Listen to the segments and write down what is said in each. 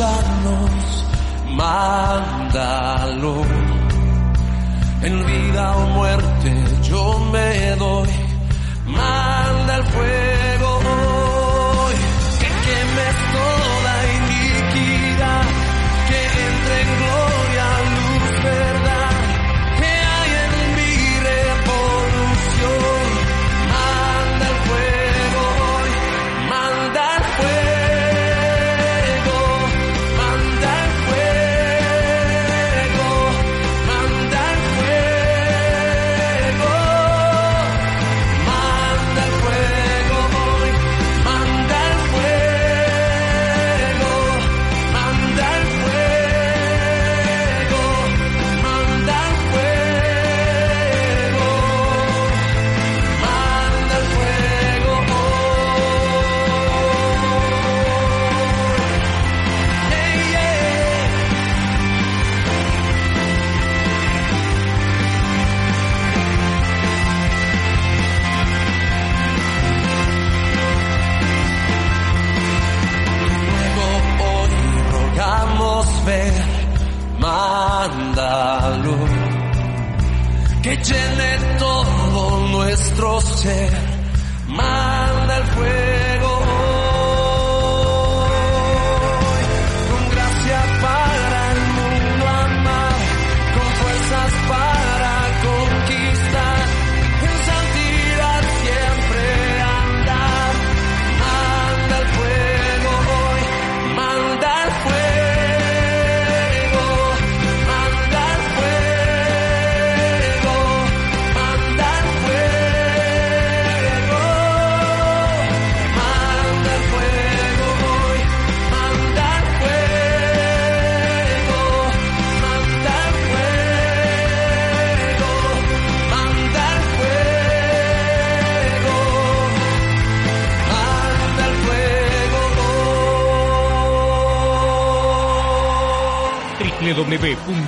Escúchanos, mándalo. En vida o muerte yo me doy. Manda el fuego llene todo nuestro ser,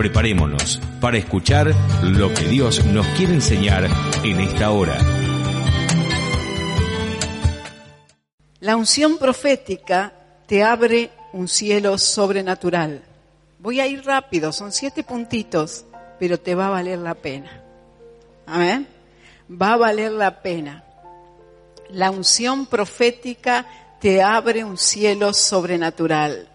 Preparémonos para escuchar lo que Dios nos quiere enseñar en esta hora. La unción profética te abre un cielo sobrenatural. Voy a ir rápido, son siete puntitos, pero te va a valer la pena. Amén. Va a valer la pena. La unción profética te abre un cielo sobrenatural.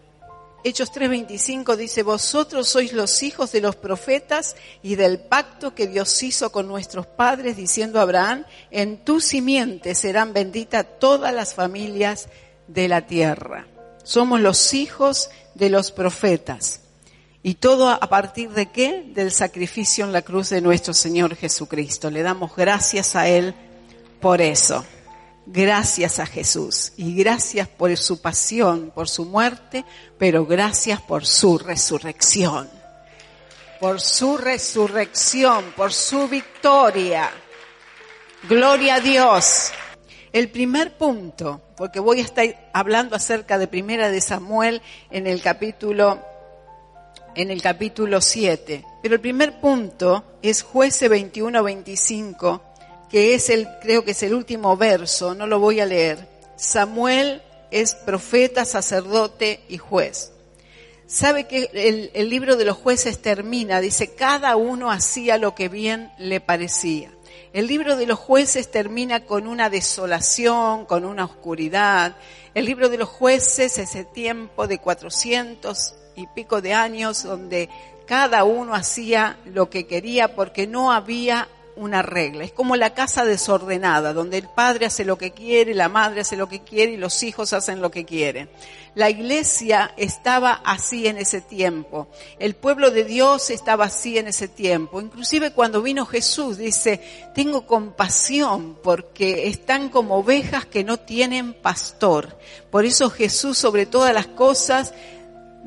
Hechos 3:25 dice, vosotros sois los hijos de los profetas y del pacto que Dios hizo con nuestros padres, diciendo a Abraham, en tu simiente serán benditas todas las familias de la tierra. Somos los hijos de los profetas. ¿Y todo a partir de qué? Del sacrificio en la cruz de nuestro Señor Jesucristo. Le damos gracias a Él por eso. Gracias a Jesús y gracias por su pasión, por su muerte, pero gracias por su resurrección. Por su resurrección, por su victoria. Gloria a Dios. El primer punto, porque voy a estar hablando acerca de Primera de Samuel en el capítulo en el capítulo 7. Pero el primer punto es jueces 21-25, que es el, creo que es el último verso, no lo voy a leer. Samuel es profeta, sacerdote y juez. Sabe que el, el libro de los jueces termina, dice, cada uno hacía lo que bien le parecía. El libro de los jueces termina con una desolación, con una oscuridad. El libro de los jueces, ese tiempo de 400 y pico de años donde cada uno hacía lo que quería porque no había una regla. Es como la casa desordenada, donde el padre hace lo que quiere, la madre hace lo que quiere y los hijos hacen lo que quieren. La iglesia estaba así en ese tiempo. El pueblo de Dios estaba así en ese tiempo. Inclusive cuando vino Jesús dice, tengo compasión porque están como ovejas que no tienen pastor. Por eso Jesús sobre todas las cosas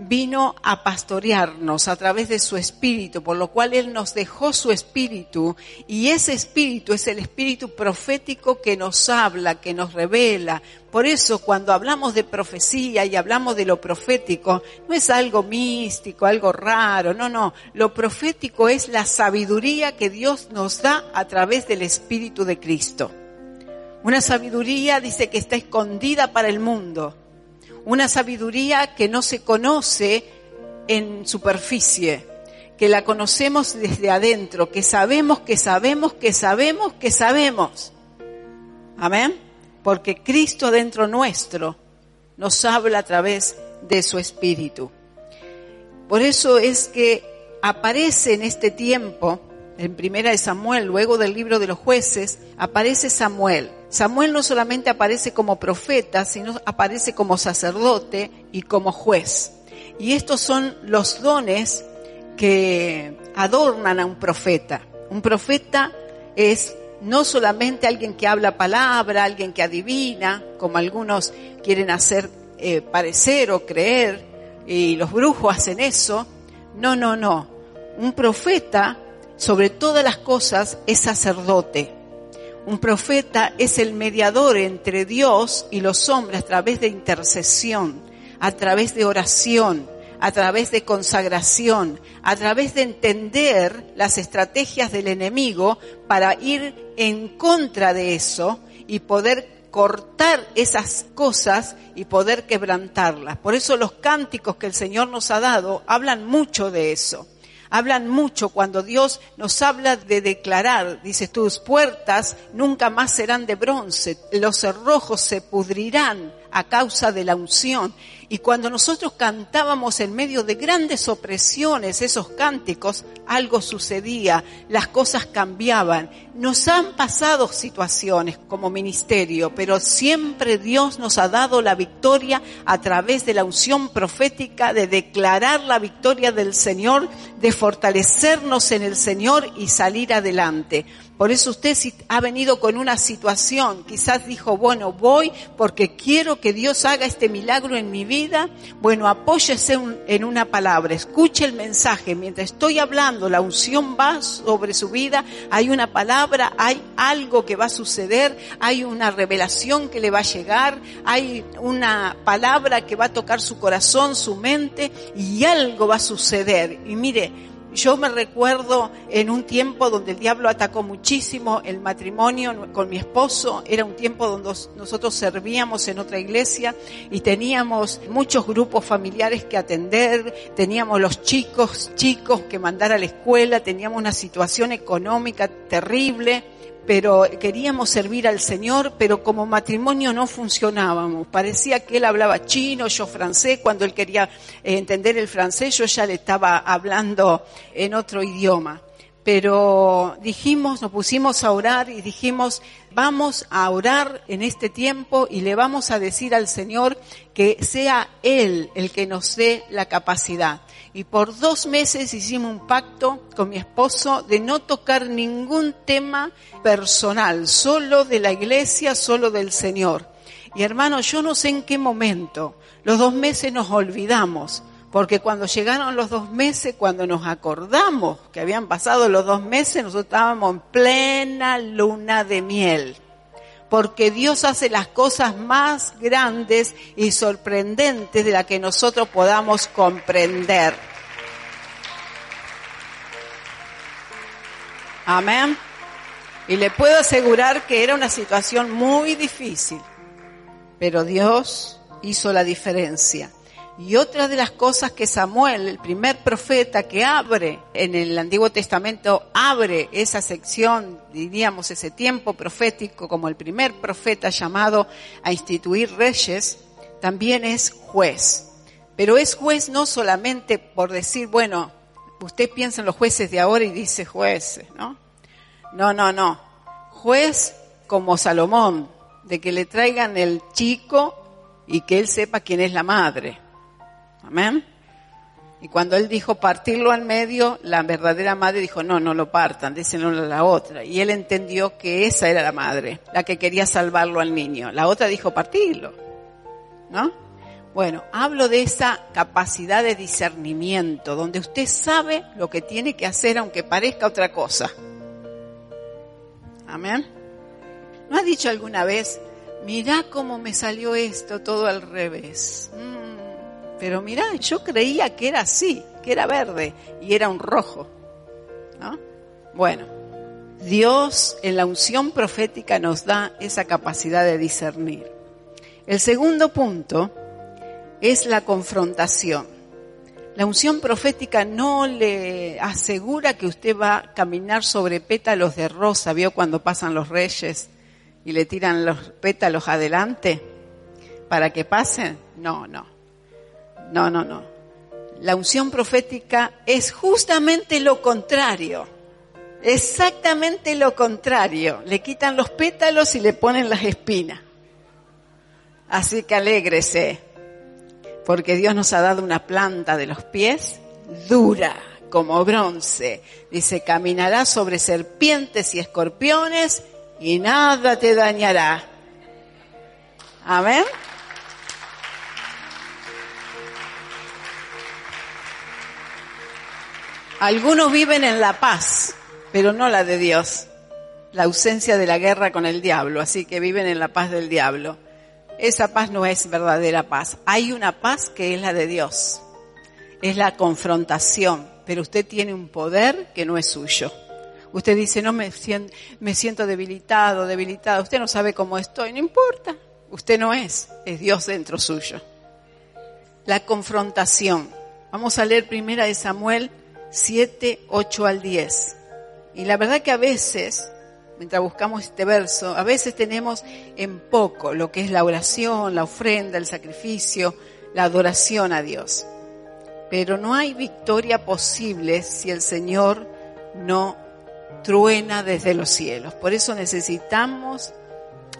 vino a pastorearnos a través de su espíritu, por lo cual Él nos dejó su espíritu y ese espíritu es el espíritu profético que nos habla, que nos revela. Por eso cuando hablamos de profecía y hablamos de lo profético, no es algo místico, algo raro, no, no, lo profético es la sabiduría que Dios nos da a través del espíritu de Cristo. Una sabiduría dice que está escondida para el mundo una sabiduría que no se conoce en superficie, que la conocemos desde adentro, que sabemos, que sabemos, que sabemos, que sabemos. Amén. Porque Cristo dentro nuestro nos habla a través de su Espíritu. Por eso es que aparece en este tiempo, en primera de Samuel, luego del libro de los jueces, aparece Samuel. Samuel no solamente aparece como profeta, sino aparece como sacerdote y como juez. Y estos son los dones que adornan a un profeta. Un profeta es no solamente alguien que habla palabra, alguien que adivina, como algunos quieren hacer eh, parecer o creer, y los brujos hacen eso. No, no, no. Un profeta, sobre todas las cosas, es sacerdote un profeta es el mediador entre Dios y los hombres a través de intercesión, a través de oración, a través de consagración, a través de entender las estrategias del enemigo para ir en contra de eso y poder cortar esas cosas y poder quebrantarlas. Por eso los cánticos que el Señor nos ha dado hablan mucho de eso hablan mucho cuando Dios nos habla de declarar, dice, tus puertas nunca más serán de bronce, los cerrojos se pudrirán a causa de la unción. Y cuando nosotros cantábamos en medio de grandes opresiones esos cánticos, algo sucedía, las cosas cambiaban. Nos han pasado situaciones como ministerio, pero siempre Dios nos ha dado la victoria a través de la unción profética, de declarar la victoria del Señor, de fortalecernos en el Señor y salir adelante. Por eso usted ha venido con una situación, quizás dijo, bueno, voy porque quiero que Dios haga este milagro en mi vida. Bueno, apóyese en una palabra, escuche el mensaje. Mientras estoy hablando, la unción va sobre su vida, hay una palabra, hay algo que va a suceder, hay una revelación que le va a llegar, hay una palabra que va a tocar su corazón, su mente y algo va a suceder. Y mire, yo me recuerdo en un tiempo donde el diablo atacó muchísimo el matrimonio con mi esposo. Era un tiempo donde nosotros servíamos en otra iglesia y teníamos muchos grupos familiares que atender, teníamos los chicos, chicos que mandar a la escuela, teníamos una situación económica terrible pero queríamos servir al Señor, pero como matrimonio no funcionábamos. Parecía que él hablaba chino, yo francés, cuando él quería eh, entender el francés, yo ya le estaba hablando en otro idioma. Pero dijimos, nos pusimos a orar y dijimos, vamos a orar en este tiempo y le vamos a decir al Señor que sea Él el que nos dé la capacidad y por dos meses hicimos un pacto con mi esposo de no tocar ningún tema personal, solo de la iglesia, solo del Señor. Y hermano, yo no sé en qué momento, los dos meses nos olvidamos, porque cuando llegaron los dos meses, cuando nos acordamos que habían pasado los dos meses, nosotros estábamos en plena luna de miel porque Dios hace las cosas más grandes y sorprendentes de las que nosotros podamos comprender. Amén. Y le puedo asegurar que era una situación muy difícil, pero Dios hizo la diferencia. Y otra de las cosas que Samuel, el primer profeta que abre en el Antiguo Testamento, abre esa sección, diríamos ese tiempo profético como el primer profeta llamado a instituir reyes, también es juez. Pero es juez no solamente por decir, bueno, usted piensa en los jueces de ahora y dice jueces, ¿no? No, no, no. Juez como Salomón, de que le traigan el chico y que él sepa quién es la madre. Amén. Y cuando él dijo partirlo al medio, la verdadera madre dijo, no, no lo partan, désenlo a la otra. Y él entendió que esa era la madre, la que quería salvarlo al niño. La otra dijo partirlo. ¿No? Bueno, hablo de esa capacidad de discernimiento, donde usted sabe lo que tiene que hacer aunque parezca otra cosa. Amén. ¿No ha dicho alguna vez, mirá cómo me salió esto todo al revés? Mm pero mira, yo creía que era así, que era verde y era un rojo. ¿no? Bueno, Dios en la unción profética nos da esa capacidad de discernir. El segundo punto es la confrontación. La unción profética no le asegura que usted va a caminar sobre pétalos de rosa, ¿vio cuando pasan los reyes y le tiran los pétalos adelante para que pasen? No, no. No, no, no. La unción profética es justamente lo contrario. Exactamente lo contrario. Le quitan los pétalos y le ponen las espinas. Así que alégrese, porque Dios nos ha dado una planta de los pies dura como bronce. Dice, caminará sobre serpientes y escorpiones y nada te dañará. Amén. Algunos viven en la paz, pero no la de Dios. La ausencia de la guerra con el diablo, así que viven en la paz del diablo. Esa paz no es verdadera paz. Hay una paz que es la de Dios. Es la confrontación, pero usted tiene un poder que no es suyo. Usted dice, no me siento, me siento debilitado, debilitado. Usted no sabe cómo estoy, no importa. Usted no es, es Dios dentro suyo. La confrontación. Vamos a leer primera de Samuel 7, 8 al 10. Y la verdad que a veces, mientras buscamos este verso, a veces tenemos en poco lo que es la oración, la ofrenda, el sacrificio, la adoración a Dios. Pero no hay victoria posible si el Señor no truena desde los cielos. Por eso necesitamos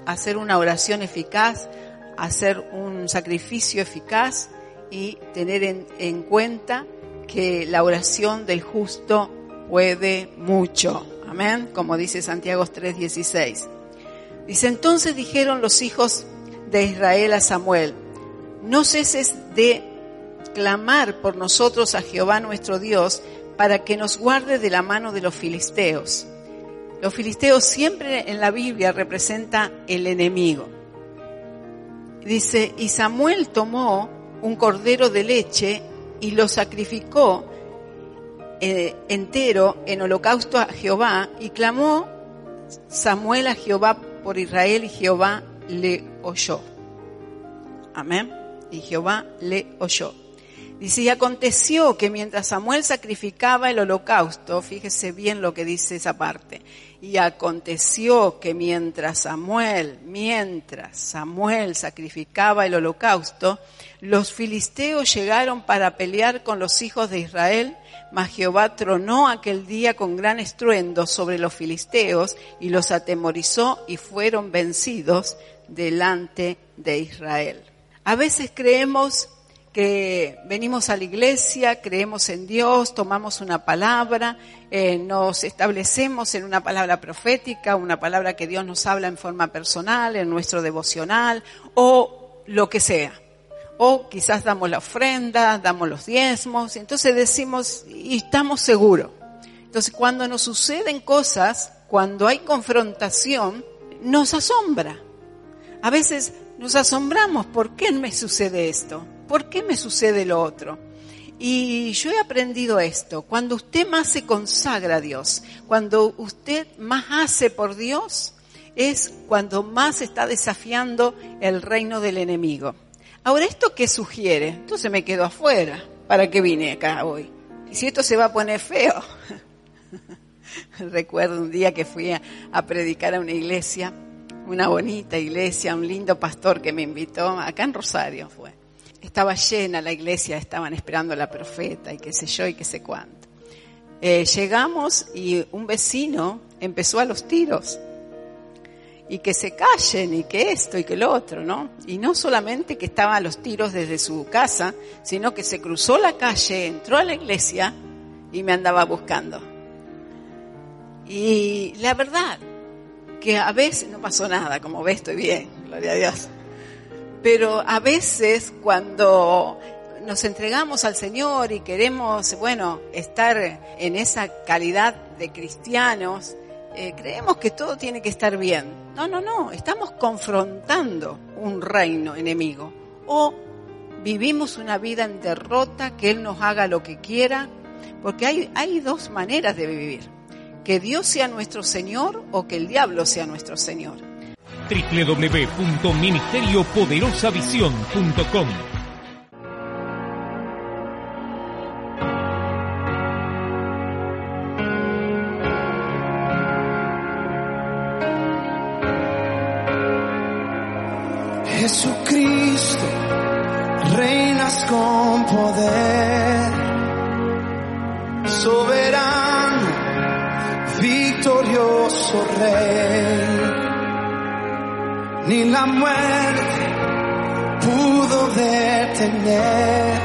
hacer una oración eficaz, hacer un sacrificio eficaz y tener en, en cuenta que la oración del justo puede mucho. Amén, como dice Santiago 3:16. Dice, entonces dijeron los hijos de Israel a Samuel, no ceses de clamar por nosotros a Jehová nuestro Dios para que nos guarde de la mano de los filisteos. Los filisteos siempre en la Biblia representa el enemigo. Dice, y Samuel tomó un cordero de leche y lo sacrificó eh, entero en holocausto a Jehová y clamó Samuel a Jehová por Israel y Jehová le oyó. Amén. Y Jehová le oyó. Dice, y aconteció que mientras Samuel sacrificaba el holocausto, fíjese bien lo que dice esa parte, Y aconteció que mientras Samuel, mientras Samuel sacrificaba el holocausto, los filisteos llegaron para pelear con los hijos de Israel, mas Jehová tronó aquel día con gran estruendo sobre los filisteos y los atemorizó y fueron vencidos delante de Israel. A veces creemos venimos a la iglesia, creemos en Dios, tomamos una palabra, eh, nos establecemos en una palabra profética, una palabra que Dios nos habla en forma personal, en nuestro devocional o lo que sea. O quizás damos la ofrenda, damos los diezmos, entonces decimos, y estamos seguros. Entonces cuando nos suceden cosas, cuando hay confrontación, nos asombra. A veces nos asombramos, ¿por qué me sucede esto? ¿Por qué me sucede lo otro? Y yo he aprendido esto, cuando usted más se consagra a Dios, cuando usted más hace por Dios, es cuando más está desafiando el reino del enemigo. Ahora, ¿esto qué sugiere? Entonces me quedo afuera. ¿Para qué vine acá hoy? Y si esto se va a poner feo. Recuerdo un día que fui a, predicar a una iglesia una bonita iglesia, un lindo pastor que me invitó, acá en Rosario fue. Estaba llena la iglesia, estaban esperando a la profeta y qué sé yo y qué sé cuánto. Eh, llegamos y un vecino empezó a los tiros. Y que se callen y que esto y que lo otro, ¿no? Y no solamente que estaba a los tiros desde su casa, sino que se cruzó la calle, entró a la iglesia y me andaba buscando. Y la verdad, que a veces no pasó nada, como ves, estoy bien, gloria a Dios. Pero a veces cuando nos entregamos al Señor y queremos, bueno, estar en esa calidad de cristianos, eh, creemos que todo tiene que estar bien. No, no, no, estamos confrontando un reino enemigo. O vivimos una vida en derrota, que Él nos haga lo que quiera, porque hay, hay dos maneras de vivir que Dios sea nuestro Señor o que el diablo sea nuestro Señor. www.ministeriopoderosavision.com Jesucristo, reinas con poder, soberano, victorioso rey. Ni la muerte pudo detener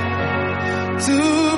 tu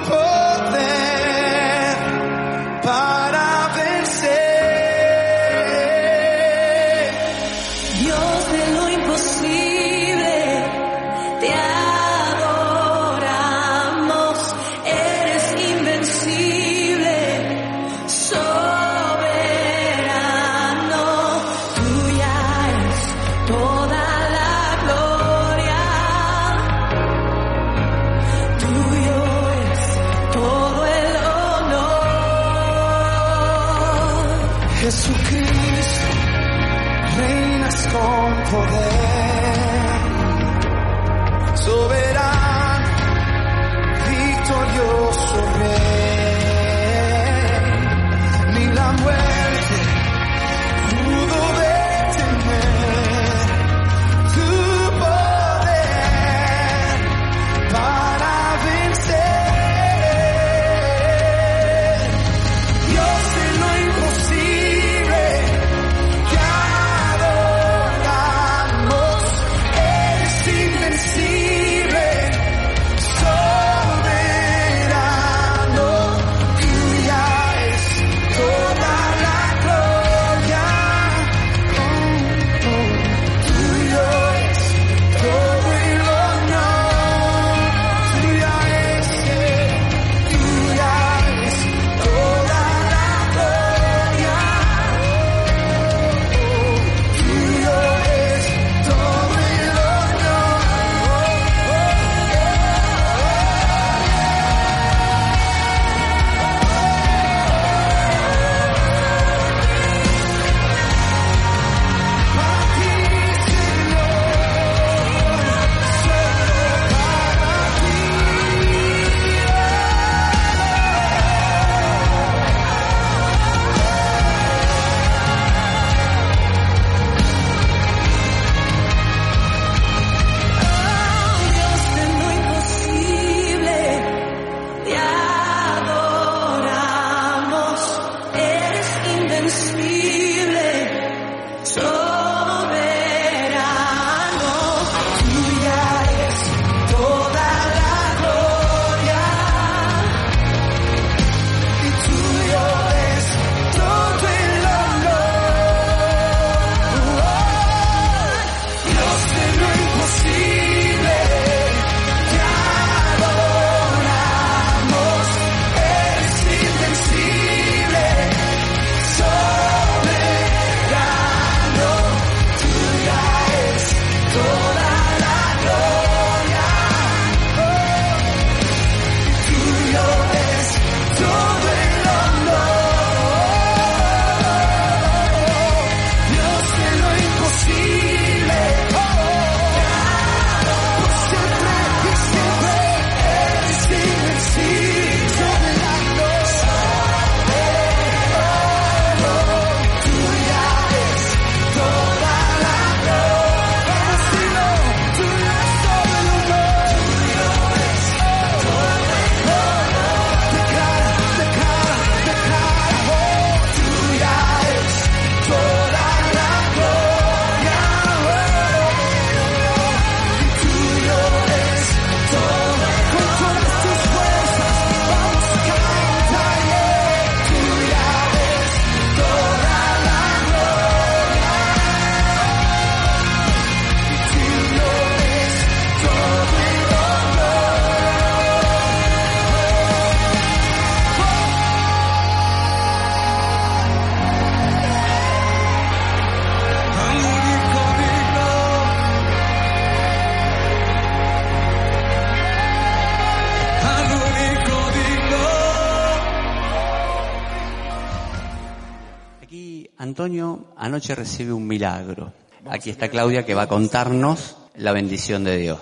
Antonio anoche recibe un milagro. Aquí está Claudia que va a contarnos la bendición de Dios.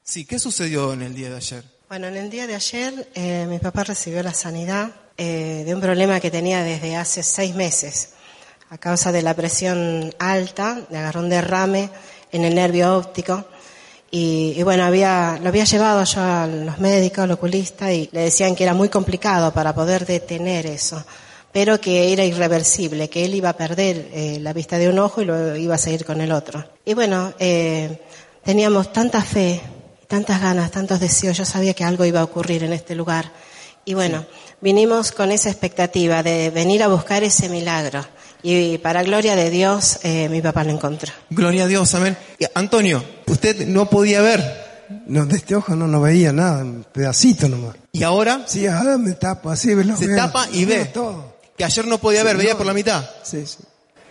Sí, ¿qué sucedió en el día de ayer? Bueno, en el día de ayer eh, mi papá recibió la sanidad eh, de un problema que tenía desde hace seis meses. A causa de la presión alta, le agarró un derrame en el nervio óptico. Y, y bueno, había, lo había llevado yo a los médicos, al oculista, y le decían que era muy complicado para poder detener eso, pero que era irreversible, que él iba a perder eh, la vista de un ojo y lo iba a seguir con el otro. Y bueno, eh, teníamos tanta fe, tantas ganas, tantos deseos, yo sabía que algo iba a ocurrir en este lugar. Y bueno, vinimos con esa expectativa de venir a buscar ese milagro. Y para gloria de Dios, eh, mi papá lo encontró. Gloria a Dios, amén. Antonio, usted no podía ver. No, de este ojo no, no veía nada, un pedacito nomás. ¿Y ahora? Sí, ahora me tapo así, veo, Se veo- tapa y ve. todo. Que ayer no podía ver, veía por la mitad. Sí, sí.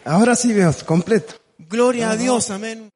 Ahora sí veo completo. Gloria a Dios, amén.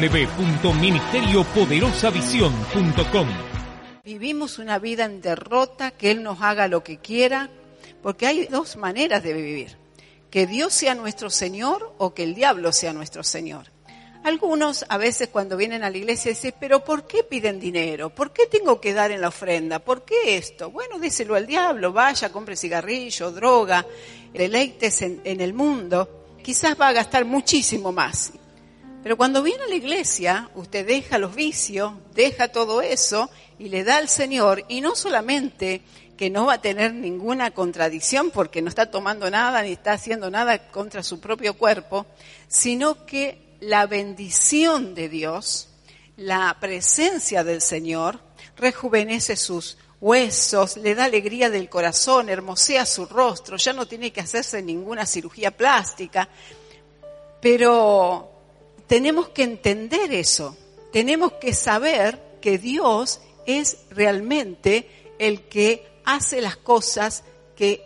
www.ministeriopoderosavision.com. Vivimos una vida en derrota, que Él nos haga lo que quiera, porque hay dos maneras de vivir. Que Dios sea nuestro Señor o que el diablo sea nuestro Señor. Algunos a veces cuando vienen a la iglesia dicen, pero ¿por qué piden dinero? ¿Por qué tengo que dar en la ofrenda? ¿Por qué esto? Bueno, déselo al diablo, vaya, compre cigarrillo, droga, deleites en el mundo. Quizás va a gastar muchísimo más. Pero cuando viene a la iglesia, usted deja los vicios, deja todo eso y le da al Señor, y no solamente que no va a tener ninguna contradicción porque no está tomando nada ni está haciendo nada contra su propio cuerpo, sino que la bendición de Dios, la presencia del Señor, rejuvenece sus huesos, le da alegría del corazón, hermosea su rostro, ya no tiene que hacerse ninguna cirugía plástica, pero tenemos que entender eso, tenemos que saber que Dios es realmente el que hace las cosas que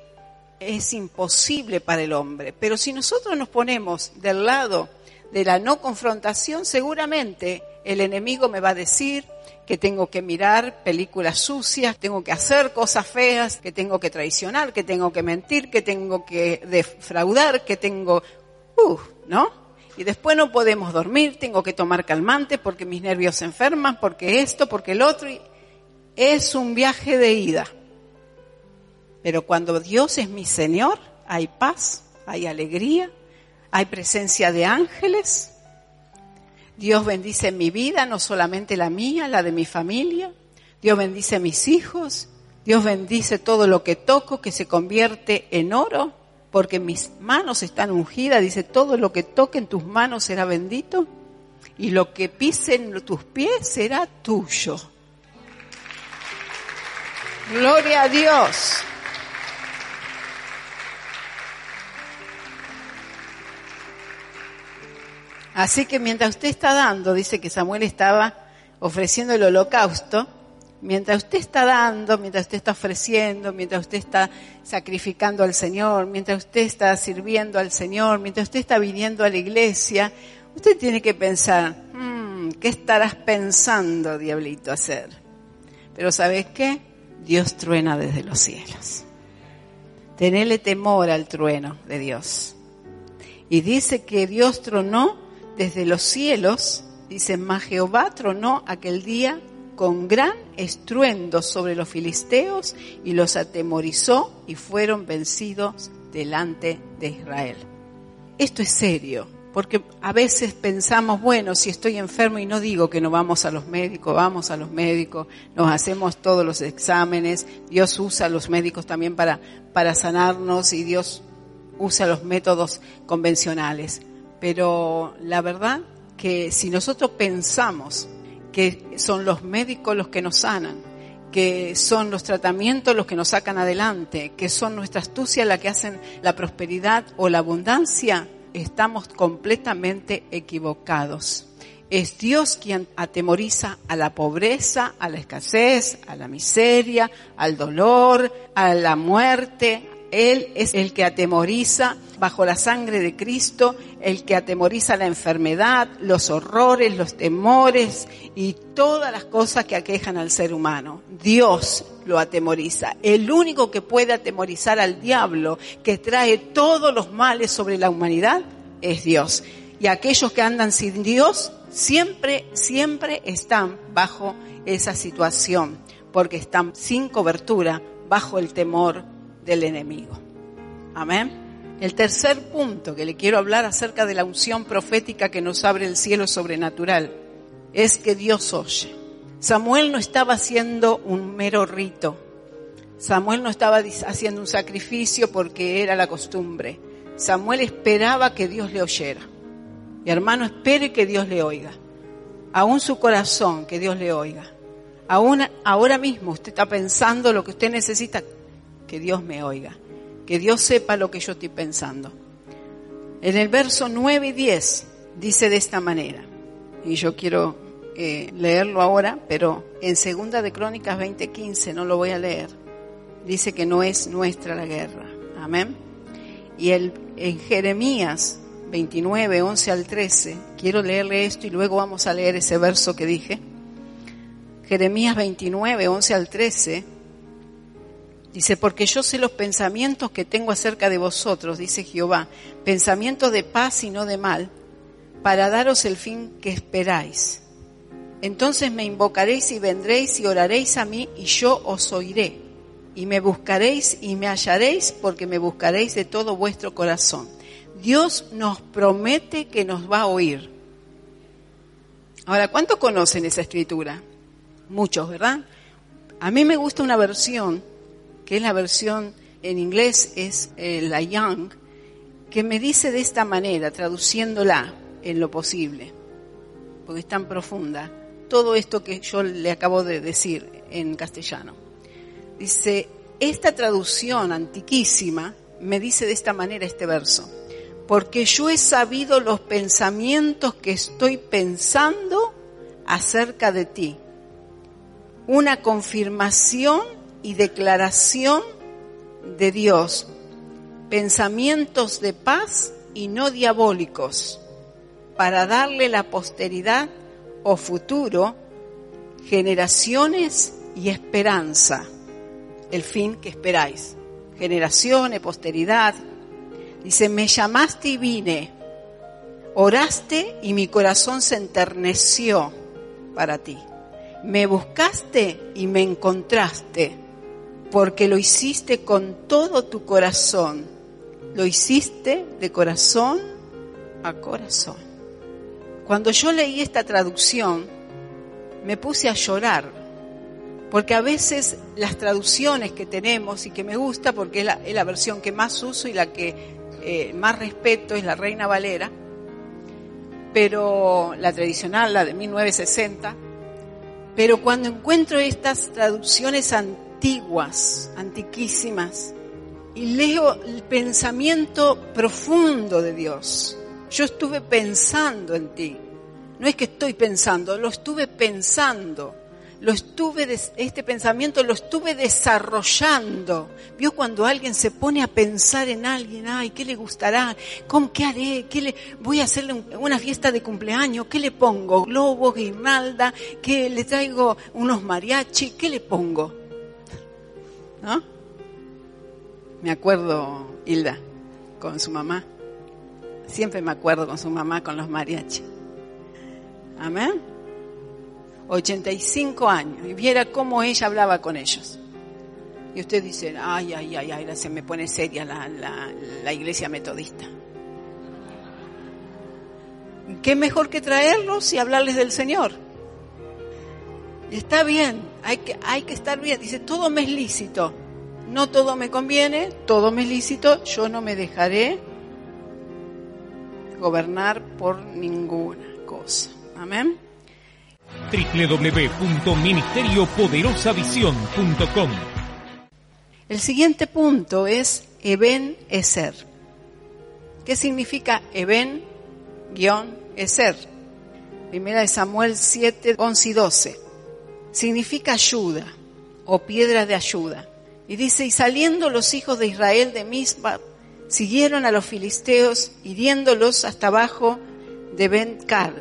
es imposible para el hombre. Pero si nosotros nos ponemos del lado de la no confrontación, seguramente el enemigo me va a decir que tengo que mirar películas sucias, tengo que hacer cosas feas, que tengo que traicionar, que tengo que mentir, que tengo que defraudar, que tengo... Uh, ¿no? Y después no podemos dormir, tengo que tomar calmante porque mis nervios se enferman, porque esto, porque el otro. Y es un viaje de ida. Pero cuando Dios es mi Señor, hay paz, hay alegría, hay presencia de ángeles. Dios bendice mi vida, no solamente la mía, la de mi familia. Dios bendice mis hijos. Dios bendice todo lo que toco, que se convierte en oro, porque mis manos están ungidas. Dice, todo lo que toque en tus manos será bendito y lo que pisen tus pies será tuyo. Gloria a Dios. Así que mientras usted está dando, dice que Samuel estaba ofreciendo el holocausto, mientras usted está dando, mientras usted está ofreciendo, mientras usted está sacrificando al Señor, mientras usted está sirviendo al Señor, mientras usted está viniendo a la iglesia, usted tiene que pensar, hmm, ¿qué estarás pensando, diablito, hacer? Pero ¿sabes qué? Dios truena desde los cielos. Tenele temor al trueno de Dios. Y dice que Dios tronó desde los cielos, dice, más Jehová tronó aquel día con gran estruendo sobre los filisteos y los atemorizó y fueron vencidos delante de Israel. Esto es serio, porque a veces pensamos, bueno, si estoy enfermo y no digo que no vamos a los médicos, vamos a los médicos, nos hacemos todos los exámenes, Dios usa a los médicos también para, para sanarnos y Dios usa los métodos convencionales. Pero la verdad que si nosotros pensamos que son los médicos los que nos sanan, que son los tratamientos los que nos sacan adelante, que son nuestra astucia la que hacen la prosperidad o la abundancia, estamos completamente equivocados. Es Dios quien atemoriza a la pobreza, a la escasez, a la miseria, al dolor, a la muerte, él es el que atemoriza bajo la sangre de Cristo, el que atemoriza la enfermedad, los horrores, los temores y todas las cosas que aquejan al ser humano. Dios lo atemoriza. El único que puede atemorizar al diablo, que trae todos los males sobre la humanidad, es Dios. Y aquellos que andan sin Dios siempre, siempre están bajo esa situación, porque están sin cobertura, bajo el temor del enemigo. Amén. El tercer punto que le quiero hablar acerca de la unción profética que nos abre el cielo sobrenatural es que Dios oye. Samuel no estaba haciendo un mero rito. Samuel no estaba haciendo un sacrificio porque era la costumbre. Samuel esperaba que Dios le oyera. Mi hermano, espere que Dios le oiga. Aún su corazón, que Dios le oiga. Aún ahora mismo usted está pensando lo que usted necesita, que Dios me oiga, que Dios sepa lo que yo estoy pensando. En el verso 9 y 10 dice de esta manera, y yo quiero eh, leerlo ahora, pero en segunda de Crónicas 20:15 no lo voy a leer. Dice que no es nuestra la guerra. Amén. Y el, en Jeremías 29, 11 al 13. Quiero leerle esto y luego vamos a leer ese verso que dije. Jeremías 29, 11 al 13. Dice, porque yo sé los pensamientos que tengo acerca de vosotros, dice Jehová, pensamientos de paz y no de mal, para daros el fin que esperáis. Entonces me invocaréis y vendréis y oraréis a mí y yo os oiré. Y me buscaréis y me hallaréis porque me buscaréis de todo vuestro corazón. Dios nos promete que nos va a oír. Ahora, ¿cuánto conocen esa escritura? Muchos, ¿verdad? A mí me gusta una versión, que es la versión en inglés, es eh, la Young, que me dice de esta manera, traduciéndola en lo posible, porque es tan profunda, todo esto que yo le acabo de decir en castellano. Dice, esta traducción antiquísima me dice de esta manera este verso porque yo he sabido los pensamientos que estoy pensando acerca de ti. Una confirmación y declaración de Dios. Pensamientos de paz y no diabólicos, para darle la posteridad o futuro, generaciones y esperanza. El fin que esperáis. Generaciones, posteridad, Dice, me llamaste y vine, oraste y mi corazón se enterneció para ti. Me buscaste y me encontraste, porque lo hiciste con todo tu corazón. Lo hiciste de corazón a corazón. Cuando yo leí esta traducción, me puse a llorar, porque a veces las traducciones que tenemos y que me gusta, porque es la, versión que más uso y la que eh, más respeto es la Reina Valera, pero la tradicional, la de 1960. Pero cuando encuentro estas traducciones antiguas, antiquísimas, y leo el pensamiento profundo de Dios, yo estuve pensando en ti. No es que estoy pensando, lo estuve pensando lo estuve, este pensamiento lo estuve desarrollando. Vio cuando alguien se pone a pensar en alguien, ay, ¿qué le gustará? ¿Cómo, ¿Qué haré? ¿Qué le, voy a hacerle una fiesta de cumpleaños? ¿Qué le pongo? ¿Globos, guirnalda? ¿Qué le traigo unos mariachi? ¿Qué le pongo? ¿No? Me acuerdo, Hilda, con su mamá. Siempre me acuerdo con su mamá, con los mariachi. Amén. 85 años, y viera cómo ella hablaba con ellos. Y usted dice, ay, ay, ay, ay, se me pone seria la, la, iglesia metodista. ¿Qué mejor que traerlos y hablarles del Señor? Está bien, hay que, hay que estar bien. Dice, todo me es lícito. No todo me conviene, todo me es lícito. Yo no me dejaré gobernar por ninguna cosa. Amén www.ministeriopoderosavisión.com El siguiente punto es Eben Eser. ¿Qué significa Eben Eser? Primera de Samuel 7, 11 y 12. Significa ayuda o piedra de ayuda. Y dice, y saliendo los hijos de Israel de Misba, siguieron a los filisteos, hiriéndolos hasta abajo de ben -Car.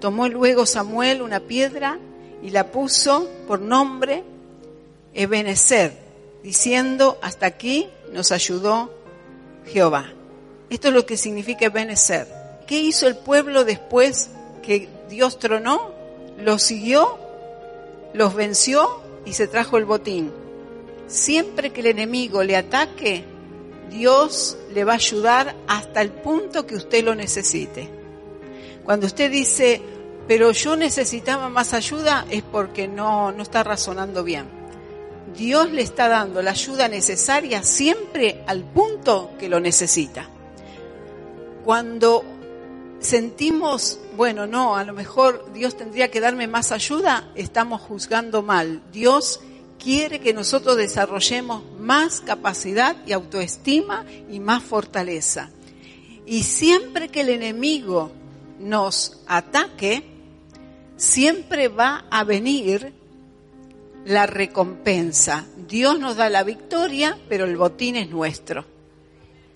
Tomó luego Samuel una piedra y la puso por nombre Ebenezer, diciendo, hasta aquí nos ayudó Jehová. Esto es lo que significa Ebenezer. ¿Qué hizo el pueblo después que Dios tronó? Los siguió, los venció y se trajo el botín. Siempre que el enemigo le ataque, Dios le va a ayudar hasta el punto que usted lo necesite. Cuando usted dice, pero yo necesitaba más ayuda, es porque no, no está razonando bien. Dios le está dando la ayuda necesaria siempre al punto que lo necesita. Cuando sentimos, bueno, no, a lo mejor Dios tendría que darme más ayuda, estamos juzgando mal. Dios quiere que nosotros desarrollemos más capacidad y autoestima y más fortaleza. Y siempre que el enemigo nos ataque, siempre va a venir la recompensa. Dios nos da la victoria, pero el botín es nuestro.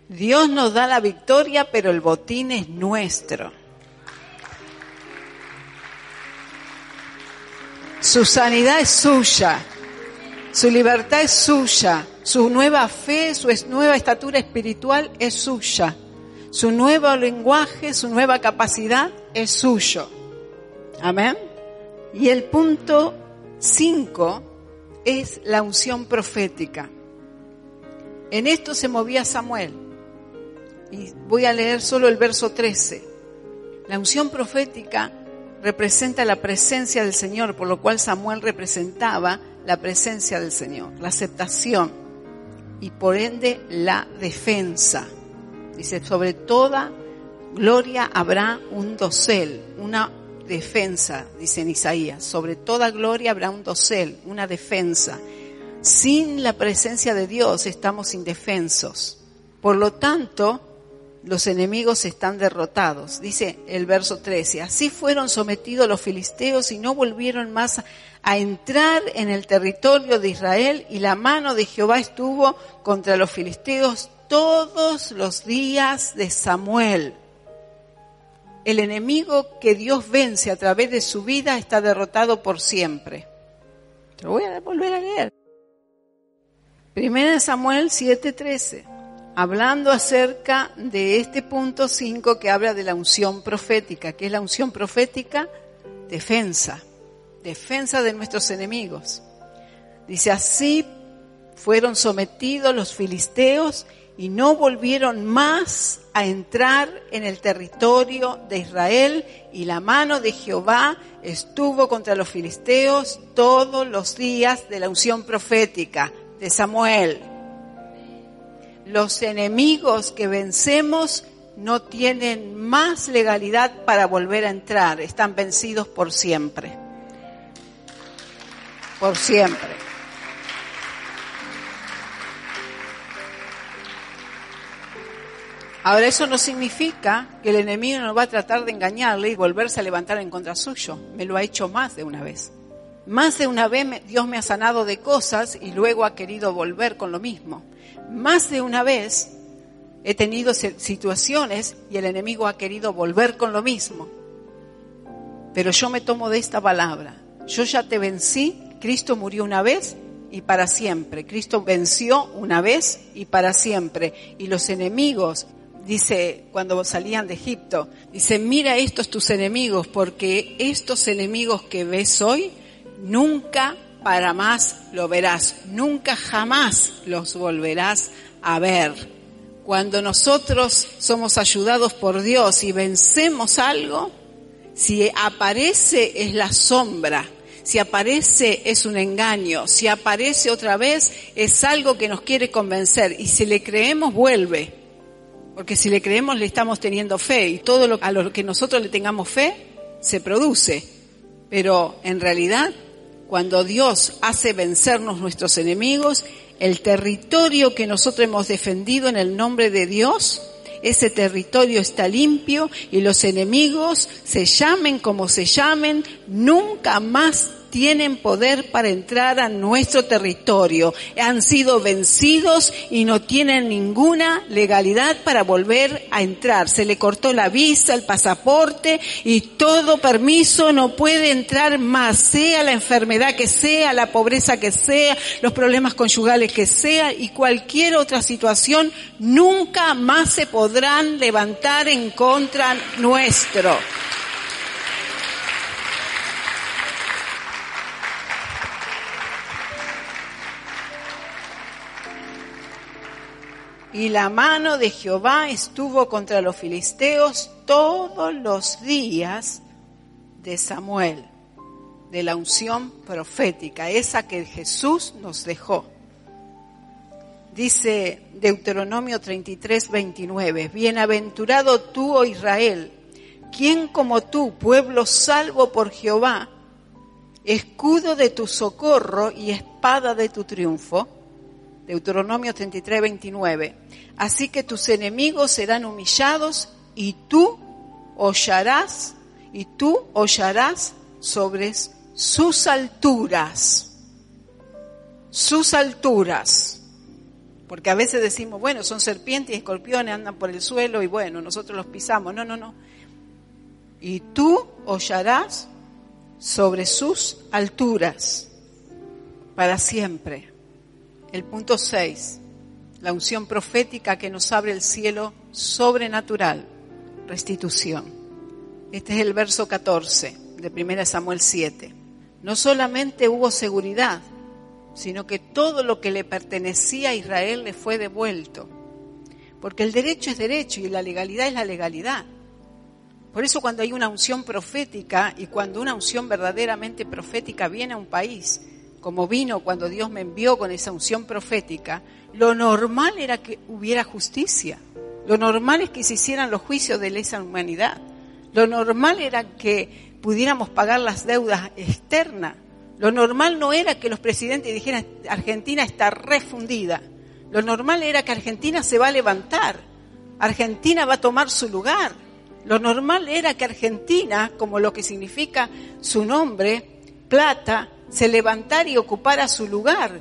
Dios nos da la victoria, pero el botín es nuestro. Su sanidad es suya, su libertad es suya, su nueva fe, su nueva estatura espiritual es suya, su nuevo lenguaje, su nueva capacidad es suyo. Amén. Y el punto 5 es la unción profética. En esto se movía Samuel. Y voy a leer solo el verso 13. La unción profética representa la presencia del Señor, por lo cual Samuel representaba la presencia del Señor, la aceptación y por ende la defensa. Dice, sobre toda gloria habrá un dosel, una defensa, dice en Isaías. Sobre toda gloria habrá un dosel, una defensa. Sin la presencia de Dios estamos indefensos. Por lo tanto, los enemigos están derrotados. Dice el verso 13, así fueron sometidos los filisteos y no volvieron más a entrar en el territorio de Israel y la mano de Jehová estuvo contra los filisteos todos los días de Samuel. El enemigo que Dios vence a través de su vida está derrotado por siempre. Te lo voy a volver a leer. Primera de Samuel 7:13, hablando acerca de este punto 5 que habla de la unción profética, que es la unción profética, defensa, defensa de nuestros enemigos. Dice, así fueron sometidos los filisteos y no volvieron más a entrar en el territorio de Israel y la mano de Jehová estuvo contra los filisteos todos los días de la unción profética de Samuel. Los enemigos que vencemos no tienen más legalidad para volver a entrar, están vencidos por siempre. Por siempre. Ahora eso no significa que el enemigo no va a tratar de engañarle y volverse a levantar en contra suyo. Me lo ha hecho más de una vez. Más de una vez Dios me ha sanado de cosas y luego ha querido volver con lo mismo. Más de una vez he tenido situaciones y el enemigo ha querido volver con lo mismo. Pero yo me tomo de esta palabra. Yo ya te vencí, Cristo murió una vez y para siempre. Cristo venció una vez y para siempre. Y los enemigos, dice cuando salían de Egipto, dice, mira estos tus enemigos, porque estos enemigos que ves hoy, nunca para más lo verás, nunca jamás los volverás a ver. Cuando nosotros somos ayudados por Dios y vencemos algo, si aparece es la sombra, si aparece es un engaño, si aparece otra vez es algo que nos quiere convencer y si le creemos vuelve. Porque si le creemos le estamos teniendo fe y todo lo, a lo que nosotros le tengamos fe se produce. Pero en realidad, cuando Dios hace vencernos nuestros enemigos, el territorio que nosotros hemos defendido en el nombre de Dios, ese territorio está limpio y los enemigos, se llamen como se llamen, nunca más tienen poder para entrar a nuestro territorio. Han sido vencidos y no tienen ninguna legalidad para volver a entrar. Se le cortó la visa, el pasaporte y todo permiso no puede entrar más, sea la enfermedad que sea, la pobreza que sea, los problemas conyugales que sea y cualquier otra situación, nunca más se podrán levantar en contra nuestro. Y la mano de Jehová estuvo contra los filisteos todos los días de Samuel, de la unción profética, esa que Jesús nos dejó. Dice Deuteronomio 33, 29, Bienaventurado tú, oh Israel, ¿quién como tú, pueblo salvo por Jehová, escudo de tu socorro y espada de tu triunfo? Deuteronomio 33, 29. Así que tus enemigos serán humillados y tú hollarás, y tú hollarás sobre sus alturas. Sus alturas. Porque a veces decimos, bueno, son serpientes y escorpiones, andan por el suelo y bueno, nosotros los pisamos. No, no, no. Y tú hollarás sobre sus alturas para siempre. El punto 6, la unción profética que nos abre el cielo sobrenatural, restitución. Este es el verso 14 de 1 Samuel 7. No solamente hubo seguridad, sino que todo lo que le pertenecía a Israel le fue devuelto. Porque el derecho es derecho y la legalidad es la legalidad. Por eso cuando hay una unción profética y cuando una unción verdaderamente profética viene a un país, como vino cuando Dios me envió con esa unción profética, lo normal era que hubiera justicia. Lo normal es que se hicieran los juicios de lesa humanidad. Lo normal era que pudiéramos pagar las deudas externas. Lo normal no era que los presidentes dijeran Argentina está refundida. Lo normal era que Argentina se va a levantar. Argentina va a tomar su lugar. Lo normal era que Argentina, como lo que significa su nombre, plata, se levantara y ocupara su lugar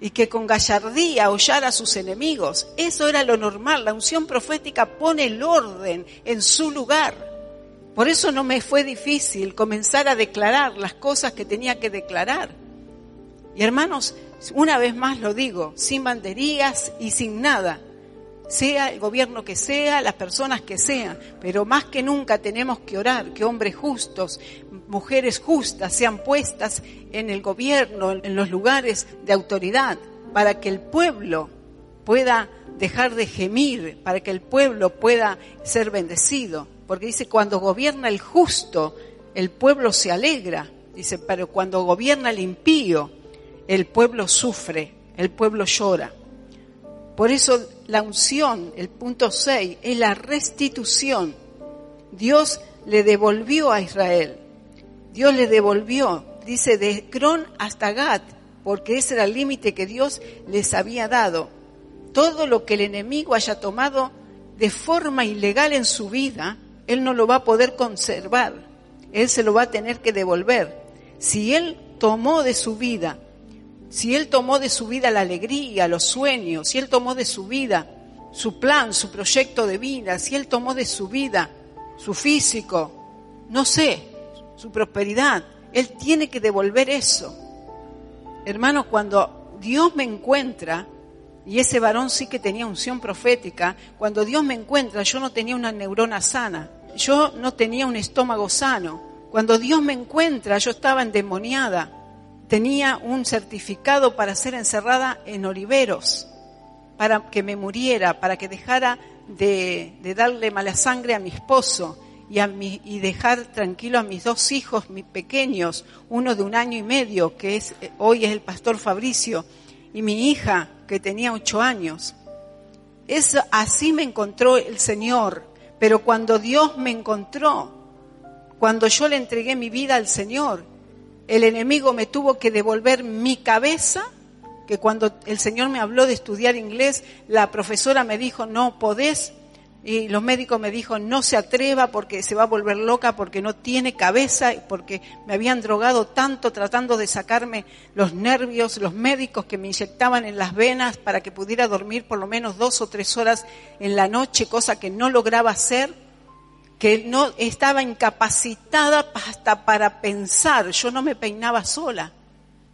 y que con gallardía hollara a sus enemigos. Eso era lo normal. La unción profética pone el orden en su lugar. Por eso no me fue difícil comenzar a declarar las cosas que tenía que declarar. Y hermanos, una vez más lo digo, sin banderías y sin nada, sea el gobierno que sea, las personas que sean, pero más que nunca tenemos que orar que hombres justos, mujeres justas sean puestas en el gobierno, en los lugares de autoridad, para que el pueblo pueda dejar de gemir, para que el pueblo pueda ser bendecido porque dice, cuando gobierna el justo, el pueblo se alegra. Dice, pero cuando gobierna el impío, el pueblo sufre, el pueblo llora. Por eso la unción, el punto 6, es la restitución. Dios le devolvió a Israel. Dios le devolvió, dice, de Cron hasta Gat, porque ese era el límite que Dios les había dado. Todo lo que el enemigo haya tomado de forma ilegal en su vida, él no lo va a poder conservar, Él se lo va a tener que devolver. Si Él tomó de su vida, si Él tomó de su vida la alegría, los sueños, si Él tomó de su vida su plan, su proyecto de vida, si Él tomó de su vida su físico, no sé, su prosperidad, Él tiene que devolver eso. Hermanos, cuando Dios me encuentra, y ese varón sí que tenía unción profética. Cuando Dios me encuentra, yo no tenía una neurona sana. Yo no tenía un estómago sano. Cuando Dios me encuentra, yo estaba endemoniada. Tenía un certificado para ser encerrada en oliveros, para que me muriera, para que dejara de, darle mala sangre a mi esposo y, a mi, y dejar tranquilo a mis dos hijos, mis pequeños, uno de un año y medio, que es hoy es el pastor Fabricio, y mi hija, que tenía ocho años. Es, así me encontró el Señor, pero cuando Dios me encontró, cuando yo le entregué mi vida al Señor, el enemigo me tuvo que devolver mi cabeza, que cuando el Señor me habló de estudiar inglés, la profesora me dijo, no podés y los médicos me dijo no se atreva porque se va a volver loca, porque no tiene cabeza, porque me habían drogado tanto tratando de sacarme los nervios, los médicos que me inyectaban en las venas para que pudiera dormir por lo menos dos o tres horas en la noche, cosa que no lograba hacer, que no estaba incapacitada hasta para pensar, yo no me peinaba sola.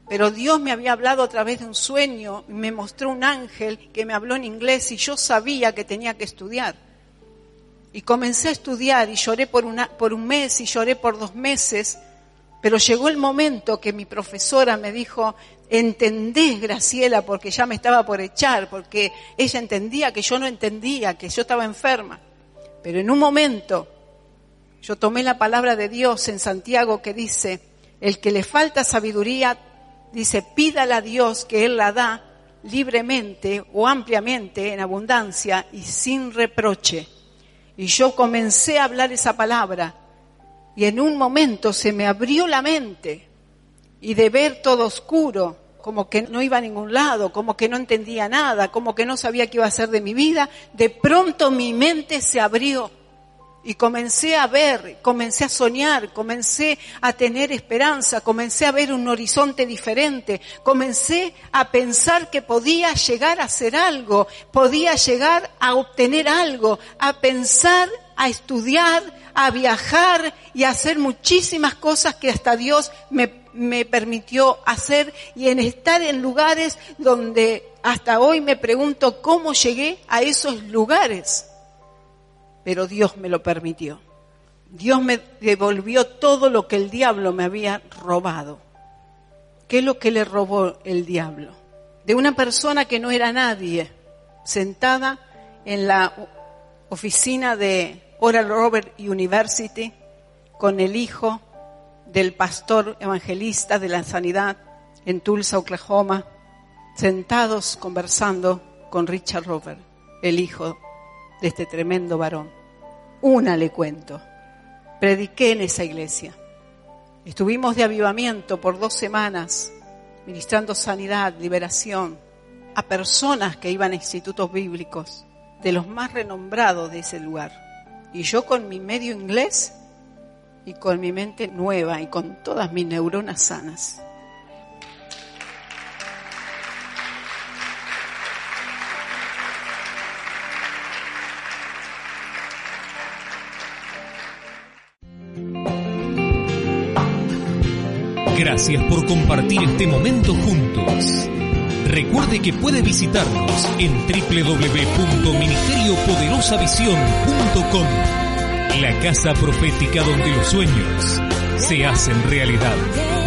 Pero Dios me había hablado a través de un sueño, me mostró un ángel que me habló en inglés y yo sabía que tenía que estudiar. Y comencé a estudiar y lloré por, por un mes y lloré por dos meses, pero llegó el momento que mi profesora me dijo, entendés, Graciela, porque ya me estaba por echar, porque ella entendía que yo no entendía, que yo estaba enferma. Pero en un momento yo tomé la palabra de Dios en Santiago que dice, el que le falta sabiduría, dice, pídala a Dios que Él la da libremente o ampliamente, en abundancia y sin reproche. Y yo comencé a hablar esa palabra y en un momento se me abrió la mente y de ver todo oscuro, como que no iba a ningún lado, como que no entendía nada, como que no sabía qué iba a hacer de mi vida, de pronto mi mente se abrió Y comencé a ver, comencé a soñar, comencé a tener esperanza, comencé a ver un horizonte diferente, comencé a pensar que podía llegar a hacer algo, podía llegar a obtener algo, a pensar, a estudiar, a viajar y a hacer muchísimas cosas que hasta Dios me, me permitió hacer y en estar en lugares donde hasta hoy me pregunto cómo llegué a esos lugares pero Dios me lo permitió. Dios me devolvió todo lo que el diablo me había robado. ¿Qué es lo que le robó el diablo? De una persona que no era nadie, sentada en la oficina de Oral Robert University con el hijo del pastor evangelista de la sanidad en Tulsa, Oklahoma, sentados conversando con Richard Robert, el hijo de este tremendo varón. Una le cuento. Prediqué en esa iglesia. Estuvimos de avivamiento por dos semanas, ministrando sanidad, liberación, a personas que iban a institutos bíblicos, de los más renombrados de ese lugar. Y yo con mi medio inglés y con mi mente nueva y con todas mis neuronas sanas. Gracias por compartir este momento juntos. Recuerde que puede visitarnos en www.ministeriopoderosavision.com, la casa profética donde los sueños se hacen realidad.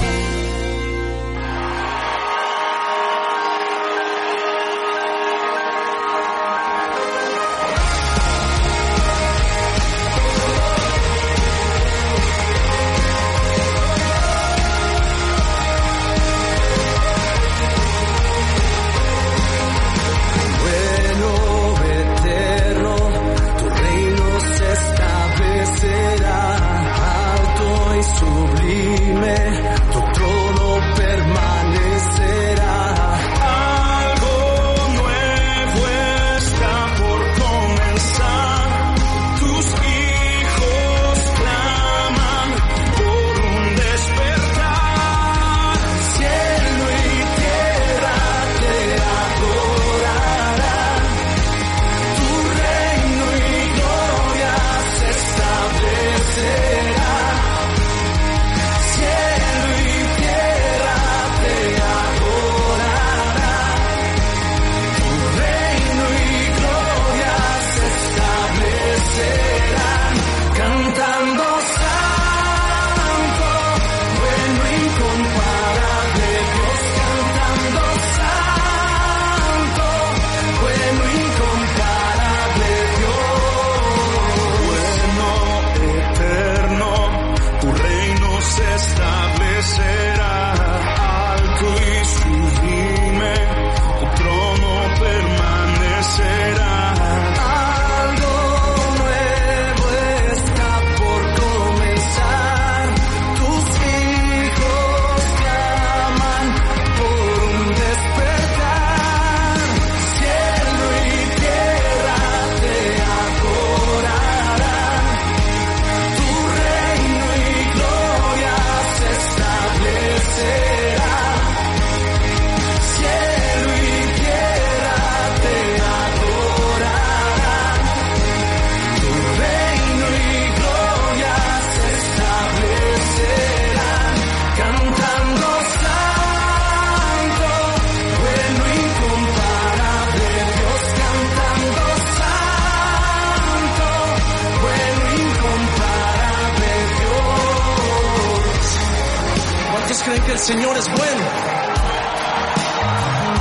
El Señor es bueno?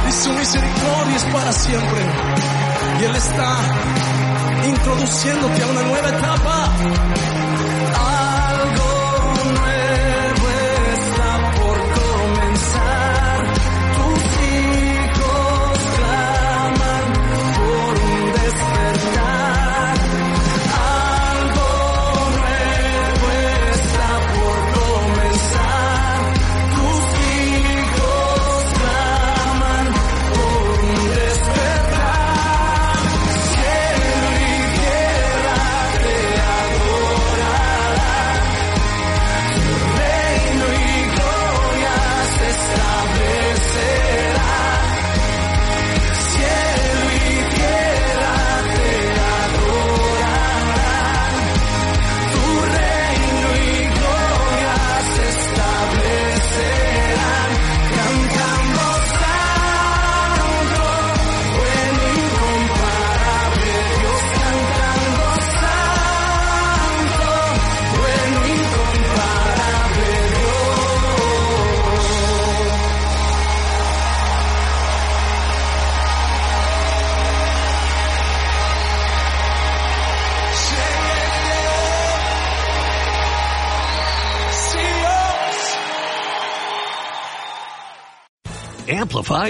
Y su misericordia es para siempre. Y Él está introduciéndote a una nueva etapa.